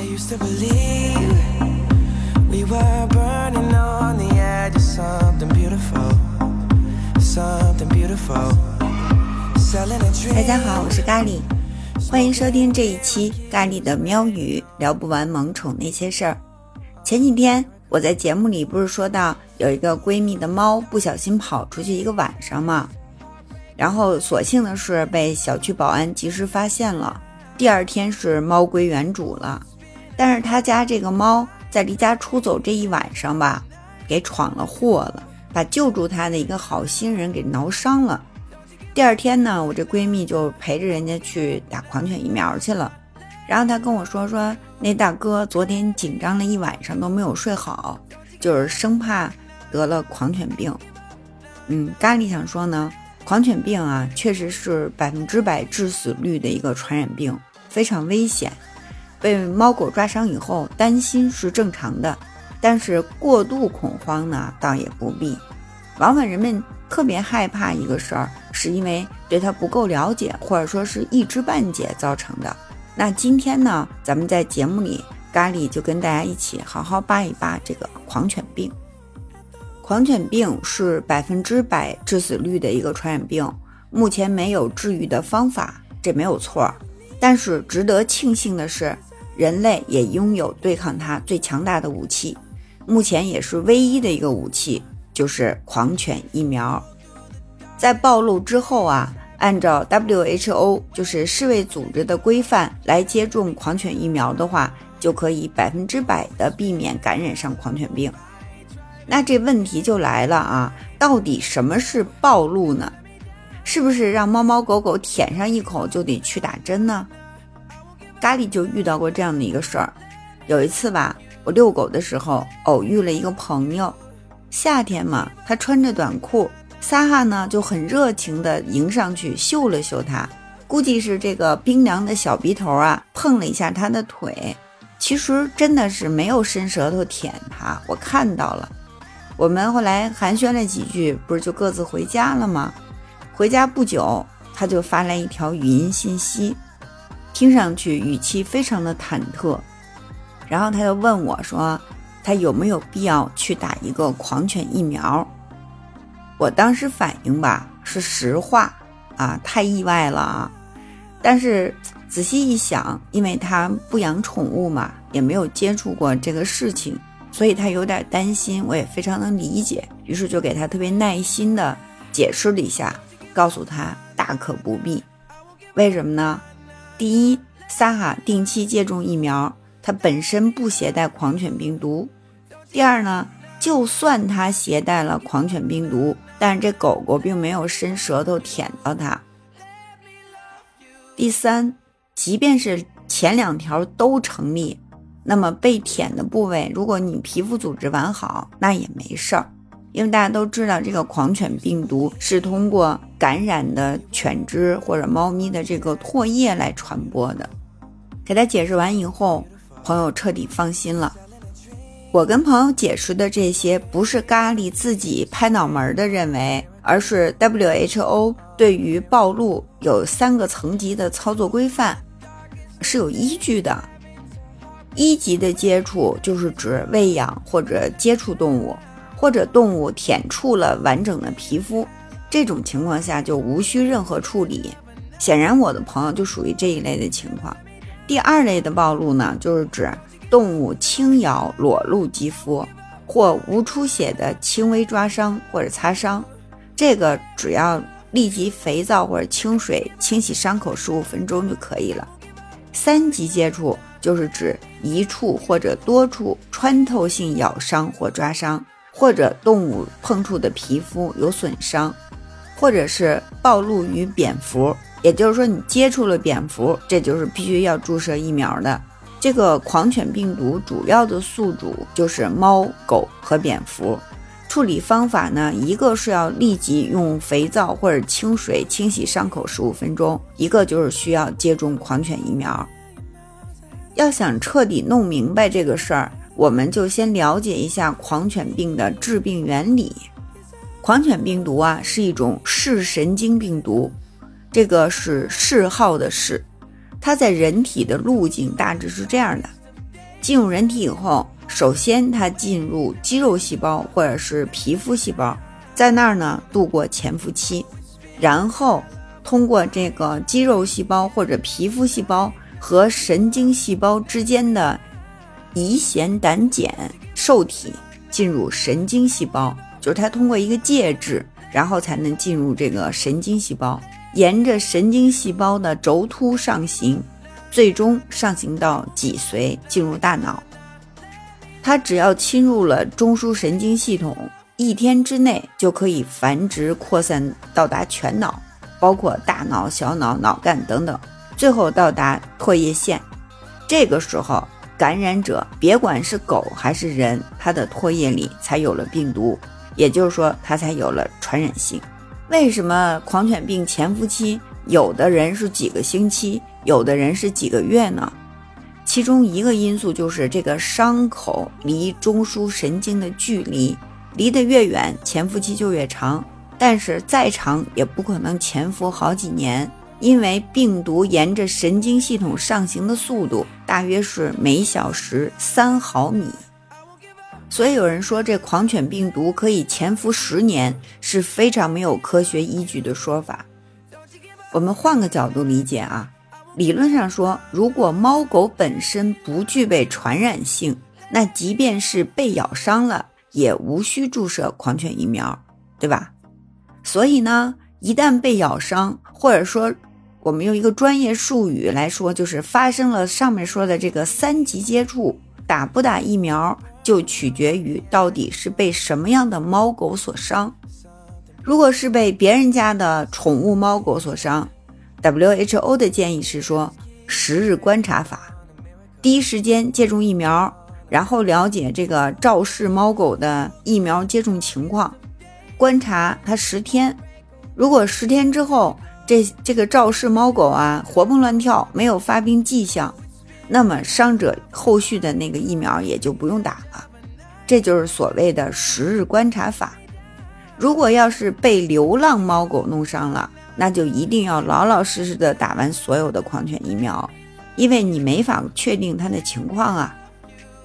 we were burning on the edge of the beautiful。大家好，我是咖喱，欢迎收听这一期咖喱的喵语，聊不完萌宠那些事儿。前几天我在节目里不是说到有一个闺蜜的猫不小心跑出去一个晚上嘛，然后所幸的是被小区保安及时发现了，第二天是猫归原主了。但是他家这个猫在离家出走这一晚上吧，给闯了祸了，把救助他的一个好心人给挠伤了。第二天呢，我这闺蜜就陪着人家去打狂犬疫苗去了。然后她跟我说说，那大哥昨天紧张了一晚上都没有睡好，就是生怕得了狂犬病。嗯，咖喱想说呢，狂犬病啊，确实是百分之百致死率的一个传染病，非常危险。被猫狗抓伤以后，担心是正常的，但是过度恐慌呢，倒也不必。往往人们特别害怕一个事儿，是因为对它不够了解，或者说是一知半解造成的。那今天呢，咱们在节目里，咖喱就跟大家一起好好扒一扒这个狂犬病。狂犬病是百分之百致死率的一个传染病，目前没有治愈的方法，这没有错。但是值得庆幸的是。人类也拥有对抗它最强大的武器，目前也是唯一的一个武器，就是狂犬疫苗。在暴露之后啊，按照 WHO 就是世卫组织的规范来接种狂犬疫苗的话，就可以百分之百的避免感染上狂犬病。那这问题就来了啊，到底什么是暴露呢？是不是让猫猫狗狗舔上一口就得去打针呢？咖喱就遇到过这样的一个事儿，有一次吧，我遛狗的时候偶遇了一个朋友，夏天嘛，他穿着短裤，撒哈呢就很热情地迎上去嗅了嗅他，估计是这个冰凉的小鼻头啊碰了一下他的腿，其实真的是没有伸舌头舔他，我看到了。我们后来寒暄了几句，不是就各自回家了吗？回家不久，他就发来一条语音信息。听上去语气非常的忐忑，然后他就问我说：“他有没有必要去打一个狂犬疫苗？”我当时反应吧是实话啊，太意外了啊！但是仔细一想，因为他不养宠物嘛，也没有接触过这个事情，所以他有点担心，我也非常能理解，于是就给他特别耐心的解释了一下，告诉他大可不必。为什么呢？第一，萨哈定期接种疫苗，它本身不携带狂犬病毒。第二呢，就算它携带了狂犬病毒，但是这狗狗并没有伸舌头舔到它。第三，即便是前两条都成立，那么被舔的部位，如果你皮肤组织完好，那也没事儿。因为大家都知道，这个狂犬病毒是通过感染的犬只或者猫咪的这个唾液来传播的。给他解释完以后，朋友彻底放心了。我跟朋友解释的这些，不是咖喱自己拍脑门的认为，而是 WHO 对于暴露有三个层级的操作规范，是有依据的。一级的接触就是指喂养或者接触动物。或者动物舔触了完整的皮肤，这种情况下就无需任何处理。显然，我的朋友就属于这一类的情况。第二类的暴露呢，就是指动物轻咬裸露肌肤或无出血的轻微抓伤或者擦伤，这个只要立即肥皂或者清水清洗伤口十五分钟就可以了。三级接触就是指一处或者多处穿透性咬伤或抓伤。或者动物碰触的皮肤有损伤，或者是暴露于蝙蝠，也就是说你接触了蝙蝠，这就是必须要注射疫苗的。这个狂犬病毒主要的宿主就是猫、狗和蝙蝠。处理方法呢，一个是要立即用肥皂或者清水清洗伤口十五分钟，一个就是需要接种狂犬疫苗。要想彻底弄明白这个事儿。我们就先了解一下狂犬病的致病原理。狂犬病毒啊是一种视神经病毒，这个是嗜好的嗜。它在人体的路径大致是这样的：进入人体以后，首先它进入肌肉细胞或者是皮肤细胞，在那儿呢度过潜伏期，然后通过这个肌肉细胞或者皮肤细胞和神经细胞之间的乙酰胆碱受体进入神经细胞，就是它通过一个介质，然后才能进入这个神经细胞，沿着神经细胞的轴突上行。最终上行到脊髓，进入大脑。它只要侵入了中枢神经系统，一天之内就可以繁殖扩散到达全脑，包括大脑、小脑、脑干等等，最后到达唾液腺。这个时候，感染者别管是狗还是人，它的唾液里才有了病毒，也就是说，它才有了传染性。为什么狂犬病潜伏期有的人是几个星期？有的人是几个月呢？其中一个因素就是这个伤口离中枢神经的距离，离得越远，潜伏期就越长。但是再长也不可能潜伏好几年，因为病毒沿着神经系统上行的速度大约是每小时三毫米，所以有人说这狂犬病毒可以潜伏十年是非常没有科学依据的说法。我们换个角度理解啊。理论上说，如果猫狗本身不具备传染性，那即便是被咬伤了，也无需注射狂犬疫苗，对吧？所以呢，一旦被咬伤，或者说我们用一个专业术语来说，就是发生了上面说的这个三级接触，打不打疫苗就取决于到底是被什么样的猫狗所伤。如果是被别人家的宠物猫狗所伤，WHO 的建议是说，十日观察法，第一时间接种疫苗，然后了解这个肇事猫狗的疫苗接种情况，观察它十天。如果十天之后，这这个肇事猫狗啊活蹦乱跳，没有发病迹象，那么伤者后续的那个疫苗也就不用打了。这就是所谓的十日观察法。如果要是被流浪猫狗弄伤了，那就一定要老老实实的打完所有的狂犬疫苗，因为你没法确定它的情况啊。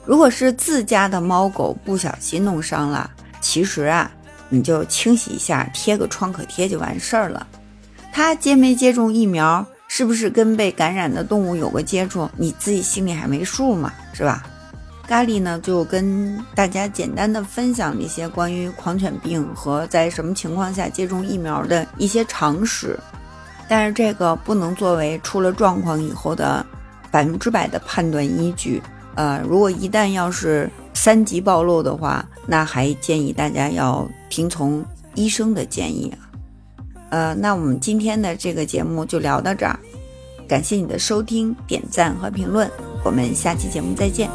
如果是自家的猫狗不小心弄伤了，其实啊，你就清洗一下，贴个创可贴就完事儿了。它接没接种疫苗，是不是跟被感染的动物有过接触，你自己心里还没数嘛，是吧？咖喱呢，就跟大家简单的分享一些关于狂犬病和在什么情况下接种疫苗的一些常识，但是这个不能作为出了状况以后的百分之百的判断依据。呃，如果一旦要是三级暴露的话，那还建议大家要听从医生的建议啊。呃，那我们今天的这个节目就聊到这儿，感谢你的收听、点赞和评论，我们下期节目再见。